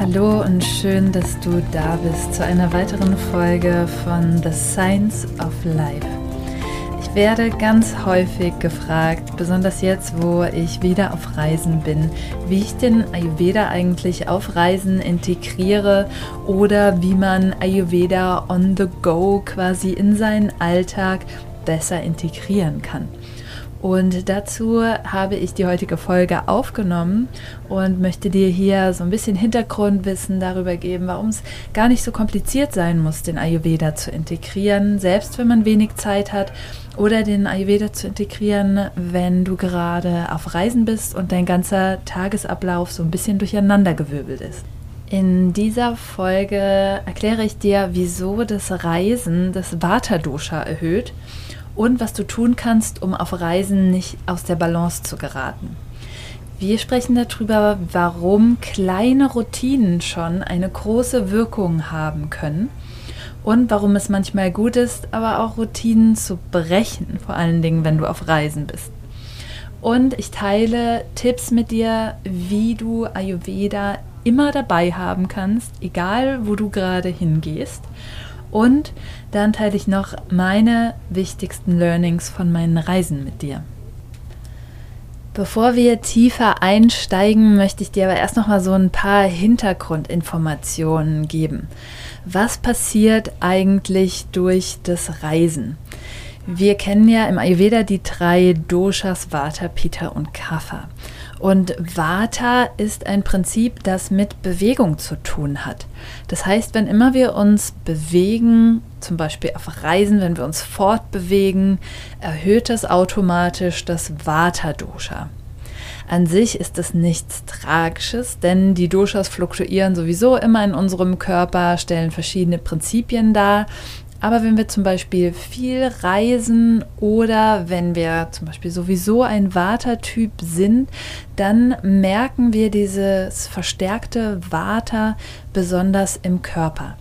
Hallo und schön, dass du da bist zu einer weiteren Folge von The Science of Life. Ich werde ganz häufig gefragt, besonders jetzt, wo ich wieder auf Reisen bin, wie ich den Ayurveda eigentlich auf Reisen integriere oder wie man Ayurveda on the go quasi in seinen Alltag besser integrieren kann. Und dazu habe ich die heutige Folge aufgenommen und möchte dir hier so ein bisschen Hintergrundwissen darüber geben, warum es gar nicht so kompliziert sein muss, den Ayurveda zu integrieren, selbst wenn man wenig Zeit hat, oder den Ayurveda zu integrieren, wenn du gerade auf Reisen bist und dein ganzer Tagesablauf so ein bisschen durcheinandergewirbelt ist. In dieser Folge erkläre ich dir, wieso das Reisen das Vata-Dosha erhöht und was du tun kannst, um auf Reisen nicht aus der Balance zu geraten. Wir sprechen darüber, warum kleine Routinen schon eine große Wirkung haben können und warum es manchmal gut ist, aber auch Routinen zu brechen, vor allen Dingen, wenn du auf Reisen bist. Und ich teile Tipps mit dir, wie du Ayurveda immer dabei haben kannst, egal wo du gerade hingehst und dann teile ich noch meine wichtigsten Learnings von meinen Reisen mit dir. Bevor wir tiefer einsteigen, möchte ich dir aber erst noch mal so ein paar Hintergrundinformationen geben. Was passiert eigentlich durch das Reisen? Wir kennen ja im Ayurveda die drei Doshas Vata, Pitta und Kapha. Und Vata ist ein Prinzip, das mit Bewegung zu tun hat. Das heißt, wenn immer wir uns bewegen, zum Beispiel auf Reisen, wenn wir uns fortbewegen, erhöht das automatisch das Vata-Dosha. An sich ist es nichts Tragisches, denn die Doshas fluktuieren sowieso immer in unserem Körper, stellen verschiedene Prinzipien dar. Aber wenn wir zum Beispiel viel reisen oder wenn wir zum Beispiel sowieso ein Vata-Typ sind, dann merken wir dieses verstärkte Vata besonders im Körper.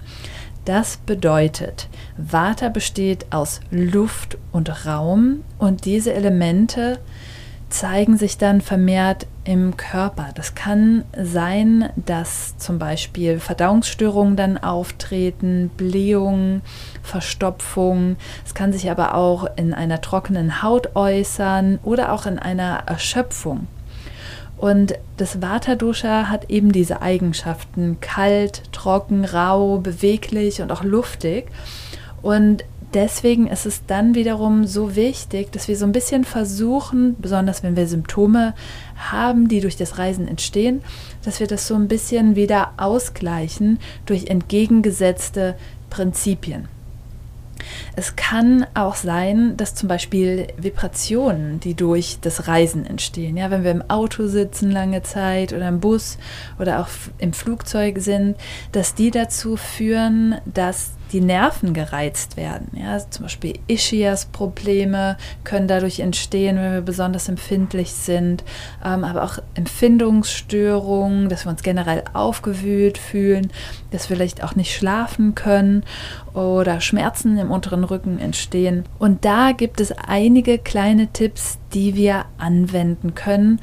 Das bedeutet, Vata besteht aus Luft und Raum und diese Elemente zeigen sich dann vermehrt im Körper. Das kann sein, dass zum Beispiel Verdauungsstörungen dann auftreten, Blähungen, Verstopfung. Es kann sich aber auch in einer trockenen Haut äußern oder auch in einer Erschöpfung. Und das Vata-Dosha hat eben diese Eigenschaften: kalt, trocken, rau, beweglich und auch luftig. Und deswegen ist es dann wiederum so wichtig, dass wir so ein bisschen versuchen, besonders wenn wir Symptome haben, die durch das Reisen entstehen, dass wir das so ein bisschen wieder ausgleichen durch entgegengesetzte Prinzipien. Es kann auch sein, dass zum Beispiel Vibrationen, die durch das Reisen entstehen, ja, wenn wir im Auto sitzen lange Zeit oder im Bus oder auch im Flugzeug sind, dass die dazu führen, dass die Nerven gereizt werden. Ja, zum Beispiel Ischias-Probleme können dadurch entstehen, wenn wir besonders empfindlich sind, ähm, aber auch Empfindungsstörungen, dass wir uns generell aufgewühlt fühlen, dass wir vielleicht auch nicht schlafen können oder Schmerzen im unteren Rücken entstehen. Und da gibt es einige kleine Tipps, die wir anwenden können,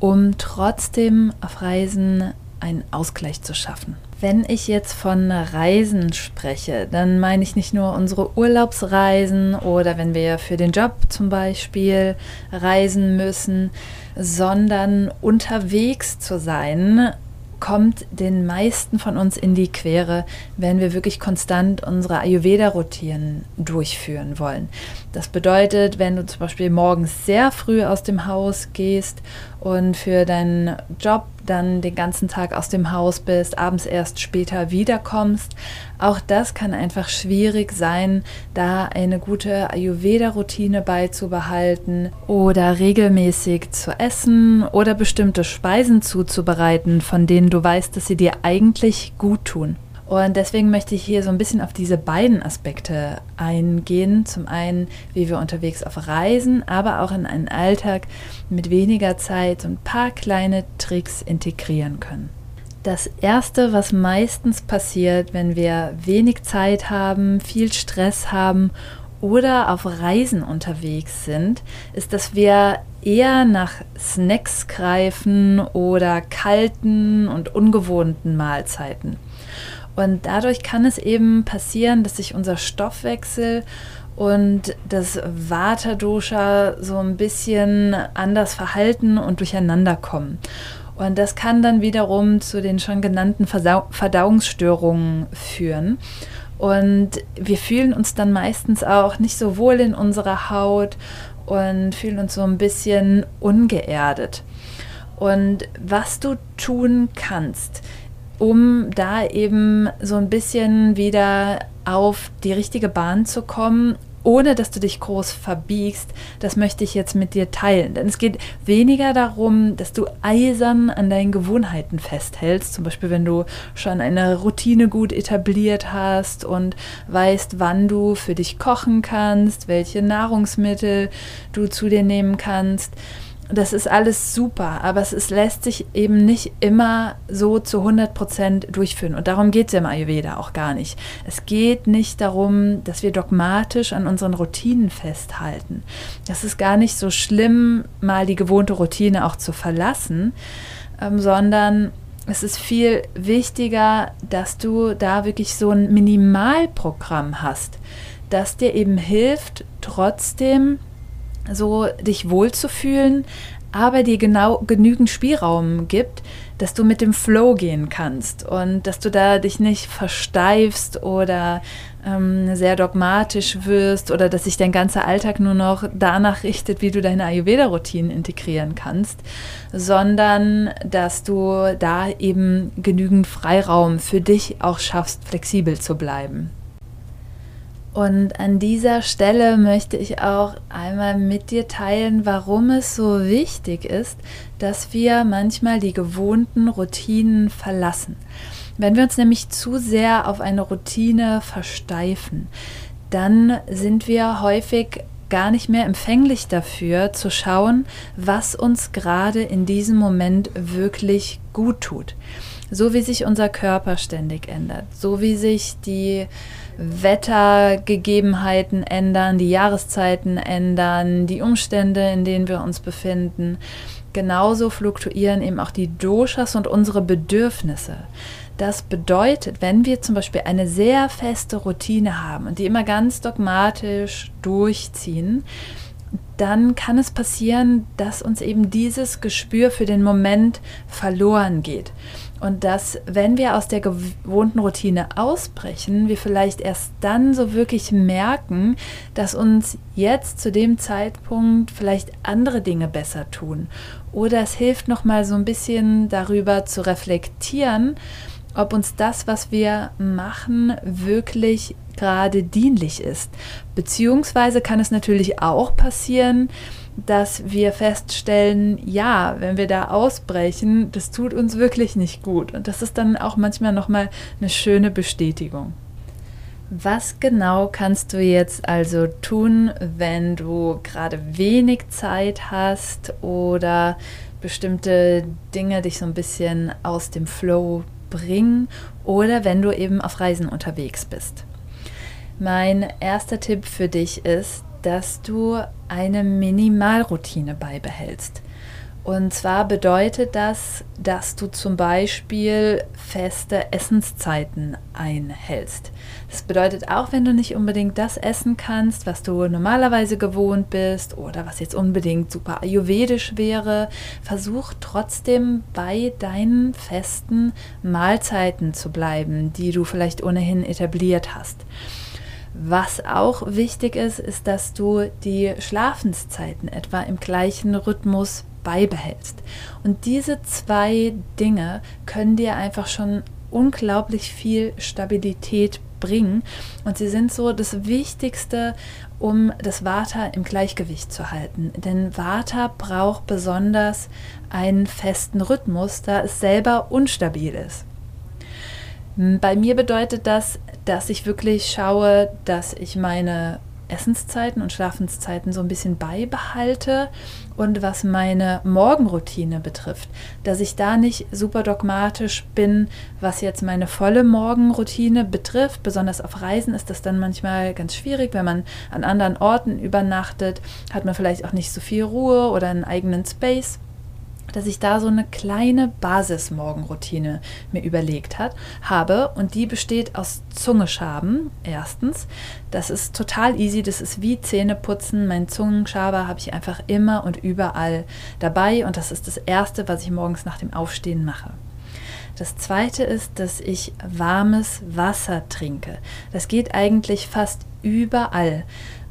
um trotzdem auf Reisen einen Ausgleich zu schaffen. Wenn ich jetzt von Reisen spreche, dann meine ich nicht nur unsere Urlaubsreisen oder wenn wir für den Job zum Beispiel reisen müssen, sondern unterwegs zu sein, kommt den meisten von uns in die Quere, wenn wir wirklich konstant unsere Ayurveda-Routinen durchführen wollen. Das bedeutet, wenn du zum Beispiel morgens sehr früh aus dem Haus gehst und für deinen Job dann den ganzen Tag aus dem Haus bist, abends erst später wiederkommst. Auch das kann einfach schwierig sein, da eine gute Ayurveda-Routine beizubehalten oder regelmäßig zu essen oder bestimmte Speisen zuzubereiten, von denen du weißt, dass sie dir eigentlich gut tun. Und deswegen möchte ich hier so ein bisschen auf diese beiden Aspekte eingehen. Zum einen, wie wir unterwegs auf Reisen, aber auch in einen Alltag mit weniger Zeit so ein paar kleine Tricks integrieren können. Das Erste, was meistens passiert, wenn wir wenig Zeit haben, viel Stress haben oder auf Reisen unterwegs sind, ist, dass wir eher nach Snacks greifen oder kalten und ungewohnten Mahlzeiten. Und dadurch kann es eben passieren, dass sich unser Stoffwechsel und das Vata-Dosha so ein bisschen anders verhalten und durcheinander kommen. Und das kann dann wiederum zu den schon genannten Versau Verdauungsstörungen führen. Und wir fühlen uns dann meistens auch nicht so wohl in unserer Haut und fühlen uns so ein bisschen ungeerdet. Und was du tun kannst, um da eben so ein bisschen wieder auf die richtige Bahn zu kommen ohne dass du dich groß verbiegst, das möchte ich jetzt mit dir teilen. Denn es geht weniger darum, dass du eisern an deinen Gewohnheiten festhältst. Zum Beispiel, wenn du schon eine Routine gut etabliert hast und weißt, wann du für dich kochen kannst, welche Nahrungsmittel du zu dir nehmen kannst das ist alles super, aber es ist, lässt sich eben nicht immer so zu 100 Prozent durchführen. Und darum geht es ja im Ayurveda auch gar nicht. Es geht nicht darum, dass wir dogmatisch an unseren Routinen festhalten. Das ist gar nicht so schlimm, mal die gewohnte Routine auch zu verlassen, ähm, sondern es ist viel wichtiger, dass du da wirklich so ein Minimalprogramm hast, das dir eben hilft, trotzdem so dich wohlzufühlen, aber dir genau genügend Spielraum gibt, dass du mit dem Flow gehen kannst und dass du da dich nicht versteifst oder ähm, sehr dogmatisch wirst oder dass sich dein ganzer Alltag nur noch danach richtet, wie du deine Ayurveda-Routinen integrieren kannst, sondern dass du da eben genügend Freiraum für dich auch schaffst, flexibel zu bleiben. Und an dieser Stelle möchte ich auch einmal mit dir teilen, warum es so wichtig ist, dass wir manchmal die gewohnten Routinen verlassen. Wenn wir uns nämlich zu sehr auf eine Routine versteifen, dann sind wir häufig gar nicht mehr empfänglich dafür zu schauen, was uns gerade in diesem Moment wirklich gut tut. So wie sich unser Körper ständig ändert, so wie sich die Wettergegebenheiten ändern, die Jahreszeiten ändern, die Umstände, in denen wir uns befinden. Genauso fluktuieren eben auch die Doshas und unsere Bedürfnisse. Das bedeutet, wenn wir zum Beispiel eine sehr feste Routine haben und die immer ganz dogmatisch durchziehen, dann kann es passieren, dass uns eben dieses Gespür für den Moment verloren geht. Und dass, wenn wir aus der gewohnten Routine ausbrechen, wir vielleicht erst dann so wirklich merken, dass uns jetzt zu dem Zeitpunkt vielleicht andere Dinge besser tun. Oder es hilft nochmal so ein bisschen darüber zu reflektieren, ob uns das, was wir machen, wirklich gerade dienlich ist. Beziehungsweise kann es natürlich auch passieren, dass wir feststellen, ja, wenn wir da ausbrechen, das tut uns wirklich nicht gut. Und das ist dann auch manchmal nochmal eine schöne Bestätigung. Was genau kannst du jetzt also tun, wenn du gerade wenig Zeit hast oder bestimmte Dinge dich so ein bisschen aus dem Flow bringen oder wenn du eben auf Reisen unterwegs bist? Mein erster Tipp für dich ist, dass du eine Minimalroutine beibehältst. Und zwar bedeutet das, dass du zum Beispiel feste Essenszeiten einhältst. Das bedeutet auch, wenn du nicht unbedingt das essen kannst, was du normalerweise gewohnt bist oder was jetzt unbedingt super ayurvedisch wäre, versuch trotzdem bei deinen festen Mahlzeiten zu bleiben, die du vielleicht ohnehin etabliert hast. Was auch wichtig ist, ist, dass du die Schlafenszeiten etwa im gleichen Rhythmus beibehältst. Und diese zwei Dinge können dir einfach schon unglaublich viel Stabilität bringen. Und sie sind so das Wichtigste, um das Vata im Gleichgewicht zu halten. Denn Vata braucht besonders einen festen Rhythmus, da es selber unstabil ist. Bei mir bedeutet das, dass ich wirklich schaue, dass ich meine Essenszeiten und Schlafenszeiten so ein bisschen beibehalte und was meine Morgenroutine betrifft, dass ich da nicht super dogmatisch bin, was jetzt meine volle Morgenroutine betrifft. Besonders auf Reisen ist das dann manchmal ganz schwierig, wenn man an anderen Orten übernachtet, hat man vielleicht auch nicht so viel Ruhe oder einen eigenen Space dass ich da so eine kleine Basismorgenroutine mir überlegt hat, habe und die besteht aus Zungeschaben. Erstens, das ist total easy, das ist wie Zähneputzen. Mein Zungenschaber habe ich einfach immer und überall dabei und das ist das erste, was ich morgens nach dem Aufstehen mache. Das zweite ist, dass ich warmes Wasser trinke. Das geht eigentlich fast überall.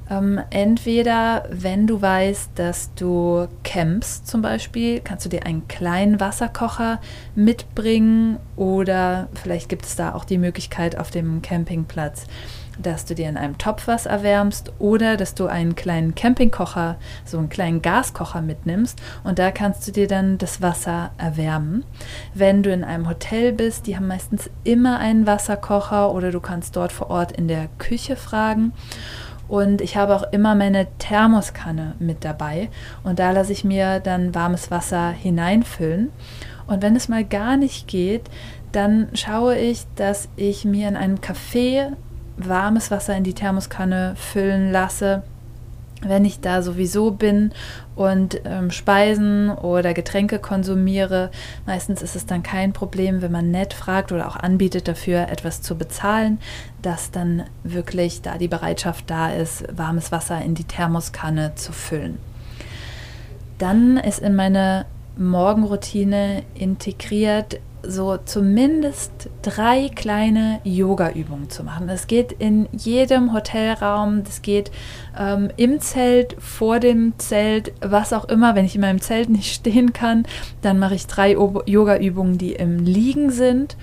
Ähm, entweder, wenn du weißt, dass du campst zum Beispiel, kannst du dir einen kleinen Wasserkocher mitbringen oder vielleicht gibt es da auch die Möglichkeit auf dem Campingplatz, dass du dir in einem Topf was erwärmst oder dass du einen kleinen Campingkocher, so einen kleinen Gaskocher mitnimmst und da kannst du dir dann das Wasser erwärmen. Wenn du in einem Hotel bist, die haben meistens immer einen Wasserkocher oder du kannst dort vor Ort in der Küche fragen. Und ich habe auch immer meine Thermoskanne mit dabei. Und da lasse ich mir dann warmes Wasser hineinfüllen. Und wenn es mal gar nicht geht, dann schaue ich, dass ich mir in einem Café warmes Wasser in die Thermoskanne füllen lasse wenn ich da sowieso bin und ähm, Speisen oder Getränke konsumiere, meistens ist es dann kein Problem, wenn man nett fragt oder auch anbietet, dafür etwas zu bezahlen, dass dann wirklich da die Bereitschaft da ist, warmes Wasser in die Thermoskanne zu füllen. Dann ist in meine Morgenroutine integriert, so zumindest drei kleine Yoga-Übungen zu machen. Das geht in jedem Hotelraum, das geht ähm, im Zelt, vor dem Zelt, was auch immer. Wenn ich in meinem Zelt nicht stehen kann, dann mache ich drei Yoga-Übungen, die im Liegen sind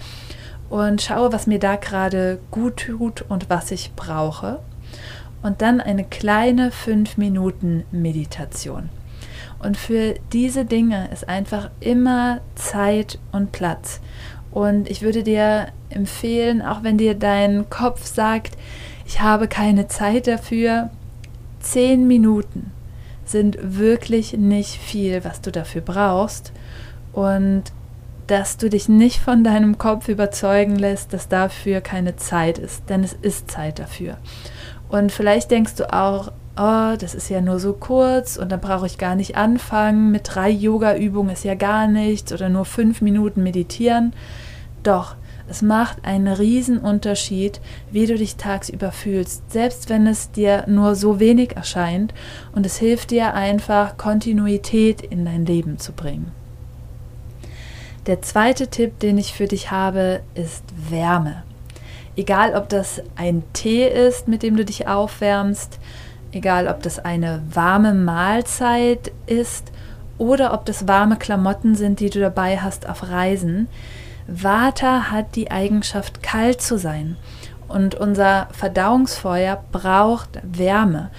und schaue, was mir da gerade gut tut und was ich brauche. Und dann eine kleine 5 Minuten Meditation. Und für diese Dinge ist einfach immer Zeit und Platz. Und ich würde dir empfehlen, auch wenn dir dein Kopf sagt, ich habe keine Zeit dafür, zehn Minuten sind wirklich nicht viel, was du dafür brauchst. Und dass du dich nicht von deinem Kopf überzeugen lässt, dass dafür keine Zeit ist, denn es ist Zeit dafür. Und vielleicht denkst du auch, oh, das ist ja nur so kurz und dann brauche ich gar nicht anfangen. Mit drei Yoga-Übungen ist ja gar nichts oder nur fünf Minuten meditieren. Doch, es macht einen riesen Unterschied, wie du dich tagsüber fühlst, selbst wenn es dir nur so wenig erscheint und es hilft dir einfach, Kontinuität in dein Leben zu bringen. Der zweite Tipp, den ich für dich habe, ist Wärme. Egal, ob das ein Tee ist, mit dem du dich aufwärmst, egal ob das eine warme Mahlzeit ist oder ob das warme Klamotten sind, die du dabei hast auf Reisen. Vata hat die Eigenschaft, kalt zu sein. Und unser Verdauungsfeuer braucht Wärme.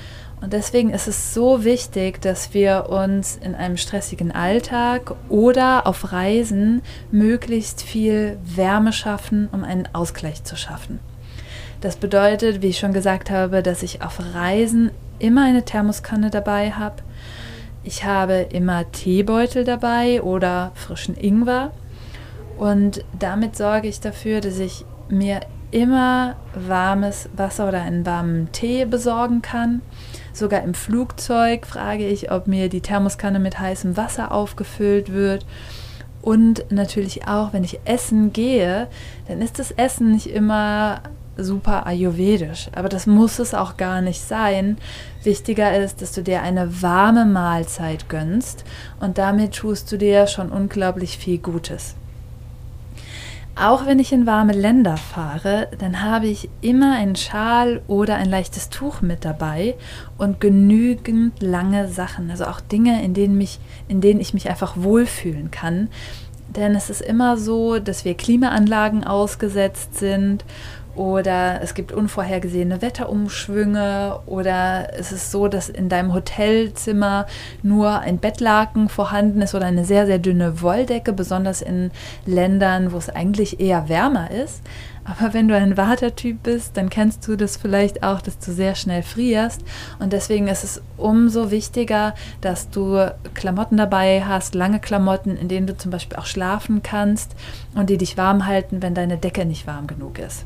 Und deswegen ist es so wichtig, dass wir uns in einem stressigen Alltag oder auf Reisen möglichst viel Wärme schaffen, um einen Ausgleich zu schaffen. Das bedeutet, wie ich schon gesagt habe, dass ich auf Reisen immer eine Thermoskanne dabei habe. Ich habe immer Teebeutel dabei oder frischen Ingwer. Und damit sorge ich dafür, dass ich mir immer warmes Wasser oder einen warmen Tee besorgen kann. Sogar im Flugzeug frage ich, ob mir die Thermoskanne mit heißem Wasser aufgefüllt wird. Und natürlich auch, wenn ich essen gehe, dann ist das Essen nicht immer super ayurvedisch, aber das muss es auch gar nicht sein. Wichtiger ist, dass du dir eine warme Mahlzeit gönnst und damit tust du dir schon unglaublich viel Gutes. Auch wenn ich in warme Länder fahre, dann habe ich immer einen Schal oder ein leichtes Tuch mit dabei und genügend lange Sachen, also auch Dinge, in denen, mich, in denen ich mich einfach wohlfühlen kann. Denn es ist immer so, dass wir Klimaanlagen ausgesetzt sind oder es gibt unvorhergesehene Wetterumschwünge oder es ist so, dass in deinem Hotelzimmer nur ein Bettlaken vorhanden ist oder eine sehr, sehr dünne Wolldecke, besonders in Ländern, wo es eigentlich eher wärmer ist. Aber wenn du ein Watertyp bist, dann kennst du das vielleicht auch, dass du sehr schnell frierst. Und deswegen ist es umso wichtiger, dass du Klamotten dabei hast, lange Klamotten, in denen du zum Beispiel auch schlafen kannst und die dich warm halten, wenn deine Decke nicht warm genug ist.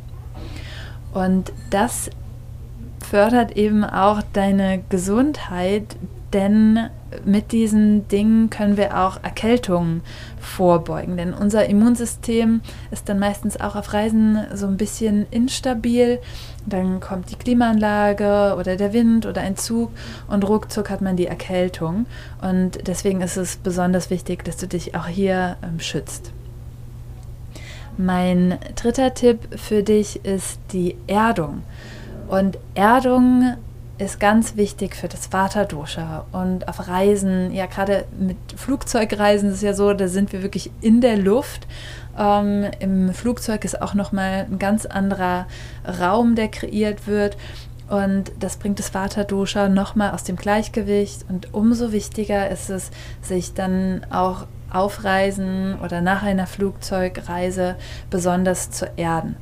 Und das fördert eben auch deine Gesundheit, denn mit diesen Dingen können wir auch Erkältungen vorbeugen. Denn unser Immunsystem ist dann meistens auch auf Reisen so ein bisschen instabil. Dann kommt die Klimaanlage oder der Wind oder ein Zug und ruckzuck hat man die Erkältung. Und deswegen ist es besonders wichtig, dass du dich auch hier ähm, schützt. Mein dritter Tipp für dich ist die Erdung. Und Erdung ist ganz wichtig für das Vata-Dosha. Und auf Reisen, ja gerade mit Flugzeugreisen ist es ja so, da sind wir wirklich in der Luft. Ähm, Im Flugzeug ist auch nochmal ein ganz anderer Raum, der kreiert wird. Und das bringt das Vata-Dosha nochmal aus dem Gleichgewicht. Und umso wichtiger ist es, sich dann auch auf Reisen oder nach einer Flugzeugreise besonders zu erden.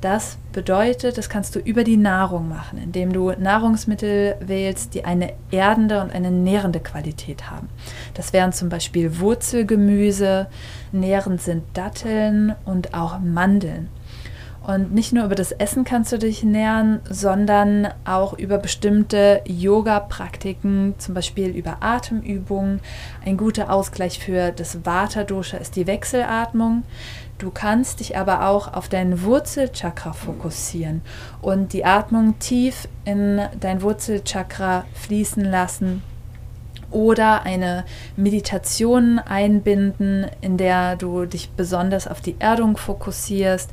Das bedeutet, das kannst du über die Nahrung machen, indem du Nahrungsmittel wählst, die eine erdende und eine nährende Qualität haben. Das wären zum Beispiel Wurzelgemüse, nährend sind Datteln und auch Mandeln. Und nicht nur über das Essen kannst du dich nähern, sondern auch über bestimmte Yoga-Praktiken, zum Beispiel über Atemübungen. Ein guter Ausgleich für das Vata-Dosha ist die Wechselatmung. Du kannst dich aber auch auf dein Wurzelchakra fokussieren und die Atmung tief in dein Wurzelchakra fließen lassen oder eine Meditation einbinden, in der du dich besonders auf die Erdung fokussierst,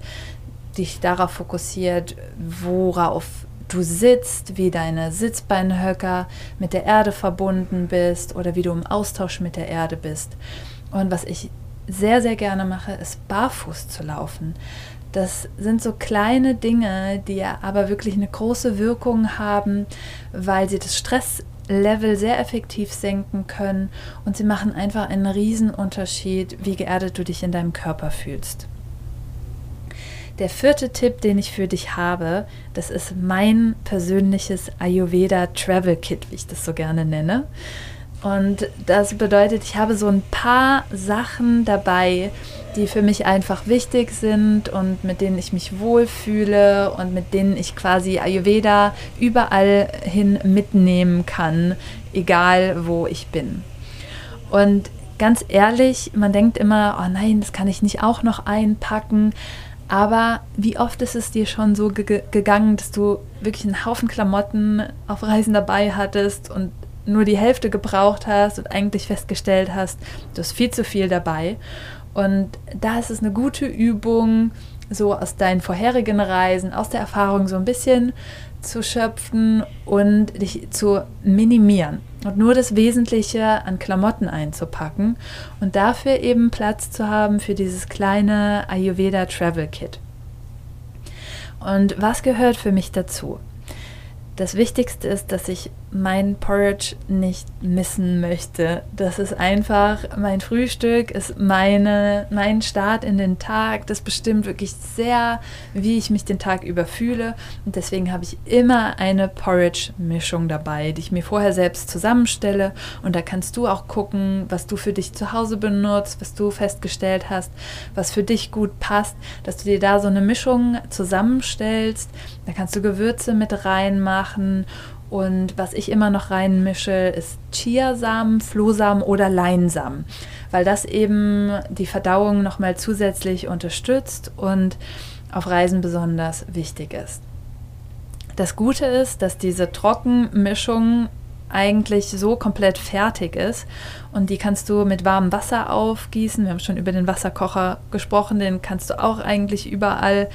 dich darauf fokussiert, worauf du sitzt, wie deine Sitzbeinhöcker mit der Erde verbunden bist oder wie du im Austausch mit der Erde bist. Und was ich sehr, sehr gerne mache, ist barfuß zu laufen. Das sind so kleine Dinge, die aber wirklich eine große Wirkung haben, weil sie das Stresslevel sehr effektiv senken können und sie machen einfach einen riesen Unterschied, wie geerdet du dich in deinem Körper fühlst. Der vierte Tipp, den ich für dich habe, das ist mein persönliches Ayurveda Travel Kit, wie ich das so gerne nenne. Und das bedeutet, ich habe so ein paar Sachen dabei, die für mich einfach wichtig sind und mit denen ich mich wohlfühle und mit denen ich quasi Ayurveda überall hin mitnehmen kann, egal wo ich bin. Und ganz ehrlich, man denkt immer, oh nein, das kann ich nicht auch noch einpacken. Aber wie oft ist es dir schon so ge gegangen, dass du wirklich einen Haufen Klamotten auf Reisen dabei hattest und nur die Hälfte gebraucht hast und eigentlich festgestellt hast, du hast viel zu viel dabei. Und da ist es eine gute Übung, so aus deinen vorherigen Reisen, aus der Erfahrung so ein bisschen zu schöpfen und dich zu minimieren und nur das Wesentliche an Klamotten einzupacken und dafür eben Platz zu haben für dieses kleine Ayurveda Travel Kit. Und was gehört für mich dazu? Das Wichtigste ist, dass ich mein Porridge nicht missen möchte. Das ist einfach mein Frühstück, ist meine, mein Start in den Tag. Das bestimmt wirklich sehr, wie ich mich den Tag über fühle. Und deswegen habe ich immer eine Porridge-Mischung dabei, die ich mir vorher selbst zusammenstelle. Und da kannst du auch gucken, was du für dich zu Hause benutzt, was du festgestellt hast, was für dich gut passt, dass du dir da so eine Mischung zusammenstellst. Da kannst du Gewürze mit reinmachen und was ich immer noch reinmische, ist Chiasamen, Flohsamen oder Leinsamen, weil das eben die Verdauung nochmal zusätzlich unterstützt und auf Reisen besonders wichtig ist. Das Gute ist, dass diese Trockenmischung eigentlich so komplett fertig ist und die kannst du mit warmem Wasser aufgießen. Wir haben schon über den Wasserkocher gesprochen, den kannst du auch eigentlich überall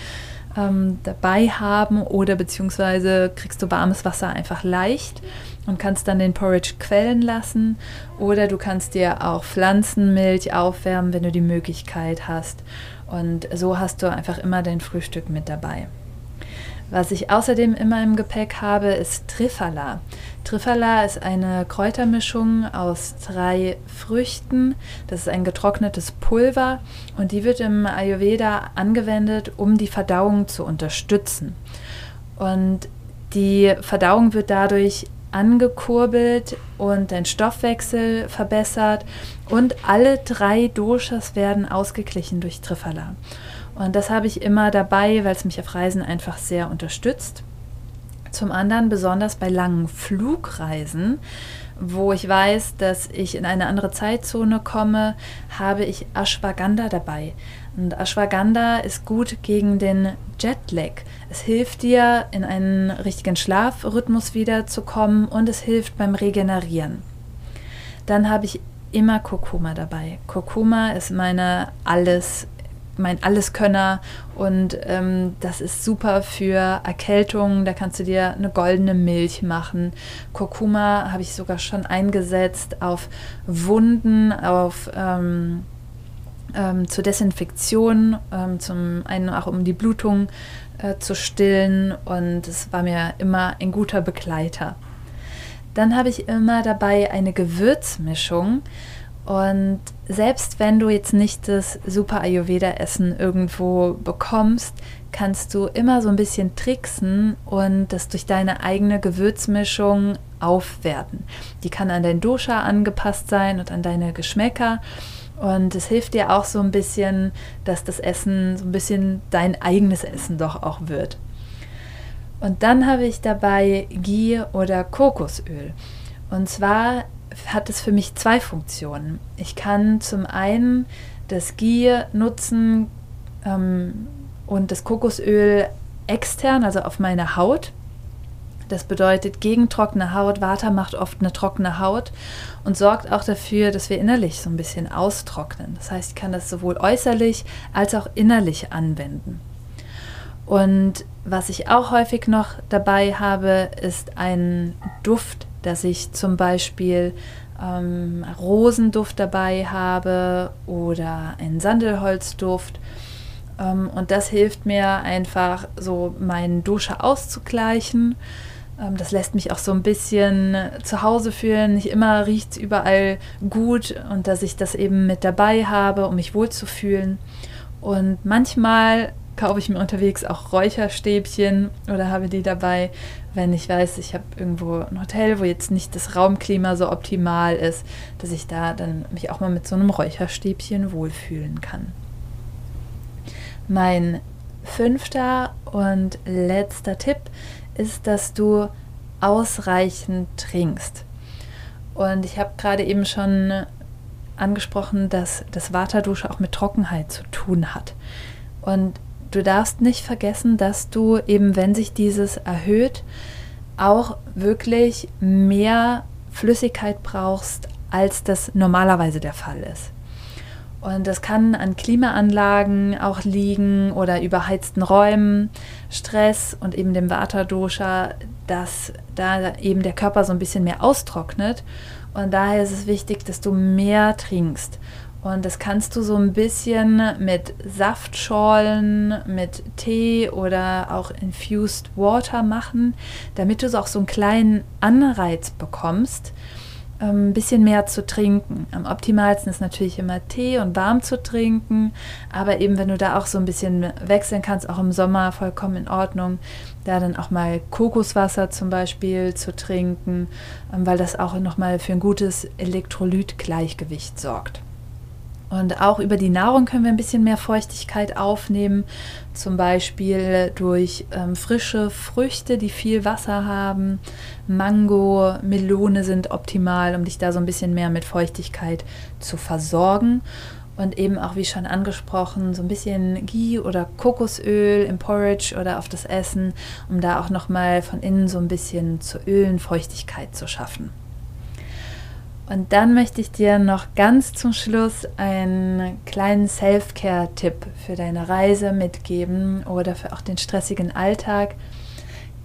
ähm, dabei haben oder beziehungsweise kriegst du warmes Wasser einfach leicht und kannst dann den Porridge quellen lassen oder du kannst dir auch Pflanzenmilch aufwärmen, wenn du die Möglichkeit hast und so hast du einfach immer dein Frühstück mit dabei. Was ich außerdem immer im Gepäck habe, ist Trifala. Trifala ist eine Kräutermischung aus drei Früchten. Das ist ein getrocknetes Pulver und die wird im Ayurveda angewendet, um die Verdauung zu unterstützen. Und die Verdauung wird dadurch angekurbelt und dein Stoffwechsel verbessert und alle drei Doshas werden ausgeglichen durch Trifala. Und das habe ich immer dabei, weil es mich auf Reisen einfach sehr unterstützt. Zum anderen besonders bei langen Flugreisen, wo ich weiß, dass ich in eine andere Zeitzone komme, habe ich Ashwagandha dabei. Und Ashwagandha ist gut gegen den Jetlag. Es hilft dir, in einen richtigen Schlafrhythmus wiederzukommen und es hilft beim Regenerieren. Dann habe ich immer Kurkuma dabei. Kurkuma ist meine alles mein Alleskönner und ähm, das ist super für Erkältungen. Da kannst du dir eine goldene Milch machen. Kurkuma habe ich sogar schon eingesetzt auf Wunden, auf ähm, ähm, zur Desinfektion, ähm, zum einen auch um die Blutung äh, zu stillen und es war mir immer ein guter Begleiter. Dann habe ich immer dabei eine Gewürzmischung und selbst wenn du jetzt nicht das super Ayurveda-Essen irgendwo bekommst, kannst du immer so ein bisschen tricksen und das durch deine eigene Gewürzmischung aufwerten. Die kann an dein Dosha angepasst sein und an deine Geschmäcker. Und es hilft dir auch so ein bisschen, dass das Essen so ein bisschen dein eigenes Essen doch auch wird. Und dann habe ich dabei Ghee oder Kokosöl. Und zwar hat es für mich zwei Funktionen. Ich kann zum einen das Ghee nutzen ähm, und das Kokosöl extern, also auf meine Haut. Das bedeutet gegen trockene Haut. Vata macht oft eine trockene Haut und sorgt auch dafür, dass wir innerlich so ein bisschen austrocknen. Das heißt, ich kann das sowohl äußerlich als auch innerlich anwenden. Und was ich auch häufig noch dabei habe, ist ein Duft, dass ich zum Beispiel ähm, Rosenduft dabei habe oder einen Sandelholzduft. Ähm, und das hilft mir einfach so meinen Dusche auszugleichen. Ähm, das lässt mich auch so ein bisschen zu Hause fühlen. Nicht immer riecht es überall gut und dass ich das eben mit dabei habe, um mich wohlzufühlen. Und manchmal kaufe ich mir unterwegs auch Räucherstäbchen oder habe die dabei, wenn ich weiß, ich habe irgendwo ein Hotel, wo jetzt nicht das Raumklima so optimal ist, dass ich da dann mich auch mal mit so einem Räucherstäbchen wohlfühlen kann. Mein fünfter und letzter Tipp ist, dass du ausreichend trinkst. Und ich habe gerade eben schon angesprochen, dass das Waterdusche auch mit Trockenheit zu tun hat. Und du darfst nicht vergessen, dass du eben, wenn sich dieses erhöht, auch wirklich mehr Flüssigkeit brauchst, als das normalerweise der Fall ist. Und das kann an Klimaanlagen auch liegen oder überheizten Räumen, Stress und eben dem Vata-Dosha, dass da eben der Körper so ein bisschen mehr austrocknet. Und daher ist es wichtig, dass du mehr trinkst. Und das kannst du so ein bisschen mit Saftschorlen, mit Tee oder auch Infused Water machen, damit du so auch so einen kleinen Anreiz bekommst, ähm, ein bisschen mehr zu trinken. Am optimalsten ist natürlich immer Tee und warm zu trinken, aber eben wenn du da auch so ein bisschen wechseln kannst, auch im Sommer vollkommen in Ordnung, da dann auch mal Kokoswasser zum Beispiel zu trinken, ähm, weil das auch nochmal für ein gutes Elektrolytgleichgewicht sorgt. Und auch über die Nahrung können wir ein bisschen mehr Feuchtigkeit aufnehmen, zum Beispiel durch ähm, frische Früchte, die viel Wasser haben. Mango, Melone sind optimal, um dich da so ein bisschen mehr mit Feuchtigkeit zu versorgen. Und eben auch, wie schon angesprochen, so ein bisschen Ghee oder Kokosöl im Porridge oder auf das Essen, um da auch nochmal von innen so ein bisschen zu Ölen Feuchtigkeit zu schaffen. Und dann möchte ich dir noch ganz zum Schluss einen kleinen Self-Care-Tipp für deine Reise mitgeben oder für auch den stressigen Alltag.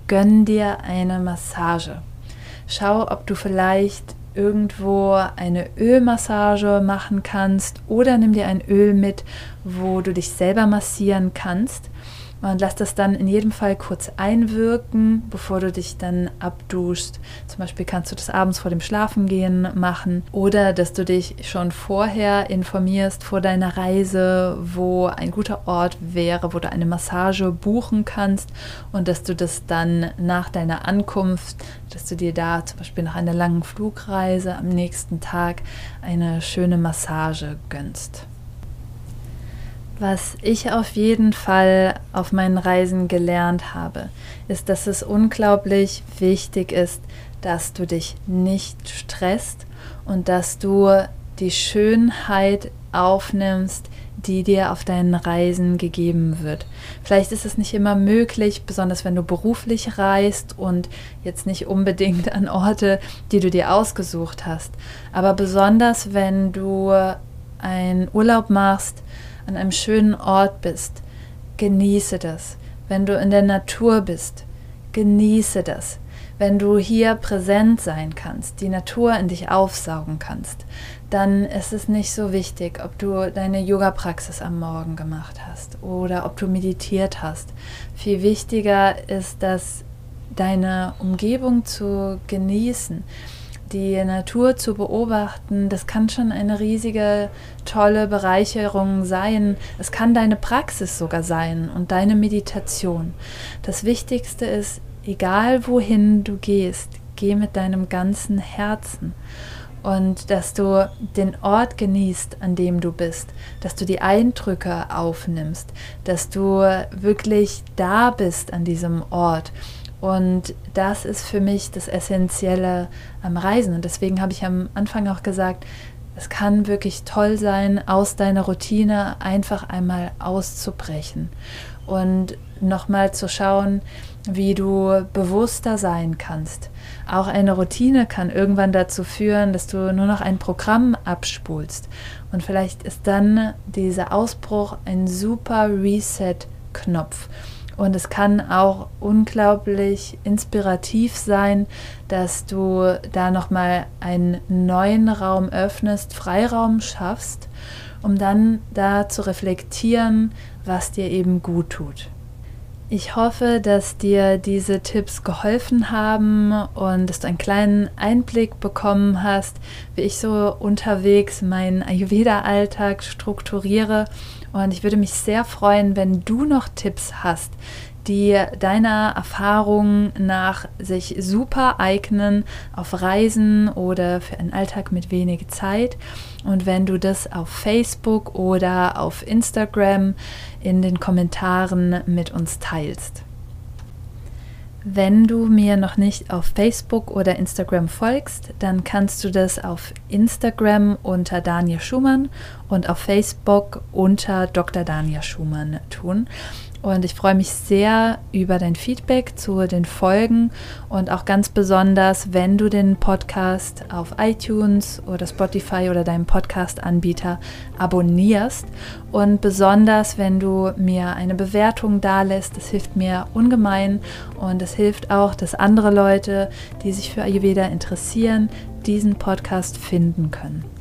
Gönn dir eine Massage. Schau, ob du vielleicht irgendwo eine Ölmassage machen kannst oder nimm dir ein Öl mit, wo du dich selber massieren kannst. Und lass das dann in jedem Fall kurz einwirken, bevor du dich dann abduschst. Zum Beispiel kannst du das abends vor dem Schlafengehen machen oder dass du dich schon vorher informierst vor deiner Reise, wo ein guter Ort wäre, wo du eine Massage buchen kannst und dass du das dann nach deiner Ankunft, dass du dir da zum Beispiel nach einer langen Flugreise am nächsten Tag eine schöne Massage gönnst. Was ich auf jeden Fall auf meinen Reisen gelernt habe, ist, dass es unglaublich wichtig ist, dass du dich nicht stresst und dass du die Schönheit aufnimmst, die dir auf deinen Reisen gegeben wird. Vielleicht ist es nicht immer möglich, besonders wenn du beruflich reist und jetzt nicht unbedingt an Orte, die du dir ausgesucht hast. Aber besonders wenn du einen Urlaub machst, an einem schönen Ort bist, genieße das. Wenn du in der Natur bist, genieße das. Wenn du hier präsent sein kannst, die Natur in dich aufsaugen kannst, dann ist es nicht so wichtig, ob du deine Yoga-Praxis am Morgen gemacht hast oder ob du meditiert hast. Viel wichtiger ist, dass deine Umgebung zu genießen, die Natur zu beobachten, das kann schon eine riesige, tolle Bereicherung sein. Es kann deine Praxis sogar sein und deine Meditation. Das Wichtigste ist, egal wohin du gehst, geh mit deinem ganzen Herzen und dass du den Ort genießt, an dem du bist, dass du die Eindrücke aufnimmst, dass du wirklich da bist an diesem Ort und das ist für mich das Essentielle am Reisen. Und deswegen habe ich am Anfang auch gesagt, es kann wirklich toll sein, aus deiner Routine einfach einmal auszubrechen und nochmal zu schauen, wie du bewusster sein kannst. Auch eine Routine kann irgendwann dazu führen, dass du nur noch ein Programm abspulst. Und vielleicht ist dann dieser Ausbruch ein super Reset-Knopf. Und es kann auch unglaublich inspirativ sein, dass du da nochmal einen neuen Raum öffnest, Freiraum schaffst, um dann da zu reflektieren, was dir eben gut tut. Ich hoffe, dass dir diese Tipps geholfen haben und dass du einen kleinen Einblick bekommen hast, wie ich so unterwegs meinen Ayurveda-Alltag strukturiere und ich würde mich sehr freuen, wenn du noch Tipps hast, die deiner Erfahrung nach sich super eignen auf Reisen oder für einen Alltag mit wenig Zeit. Und wenn du das auf Facebook oder auf Instagram in den Kommentaren mit uns teilst. Wenn du mir noch nicht auf Facebook oder Instagram folgst, dann kannst du das auf Instagram unter Daniel Schumann und auf Facebook unter Dr. Daniel Schumann tun. Und ich freue mich sehr über dein Feedback zu den Folgen und auch ganz besonders, wenn du den Podcast auf iTunes oder Spotify oder deinem Podcast-Anbieter abonnierst. Und besonders, wenn du mir eine Bewertung dalässt. Das hilft mir ungemein und es hilft auch, dass andere Leute, die sich für Ayurveda interessieren, diesen Podcast finden können.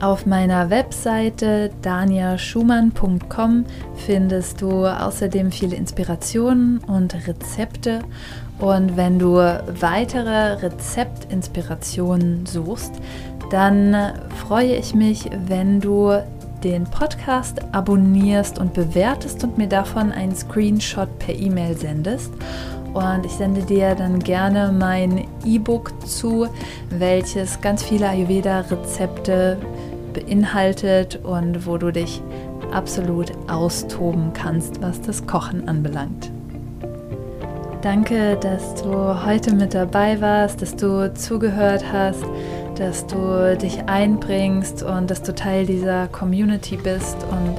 Auf meiner Webseite daniaschumann.com findest du außerdem viele Inspirationen und Rezepte. Und wenn du weitere Rezeptinspirationen suchst, dann freue ich mich, wenn du den Podcast abonnierst und bewertest und mir davon einen Screenshot per E-Mail sendest. Und ich sende dir dann gerne mein E-Book zu, welches ganz viele Ayurveda-Rezepte beinhaltet und wo du dich absolut austoben kannst, was das Kochen anbelangt. Danke, dass du heute mit dabei warst, dass du zugehört hast, dass du dich einbringst und dass du Teil dieser Community bist. Und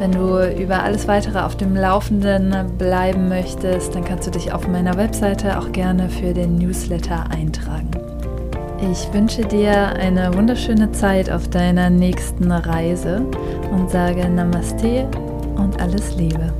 wenn du über alles weitere auf dem Laufenden bleiben möchtest, dann kannst du dich auf meiner Webseite auch gerne für den Newsletter eintragen. Ich wünsche dir eine wunderschöne Zeit auf deiner nächsten Reise und sage Namaste und alles Liebe.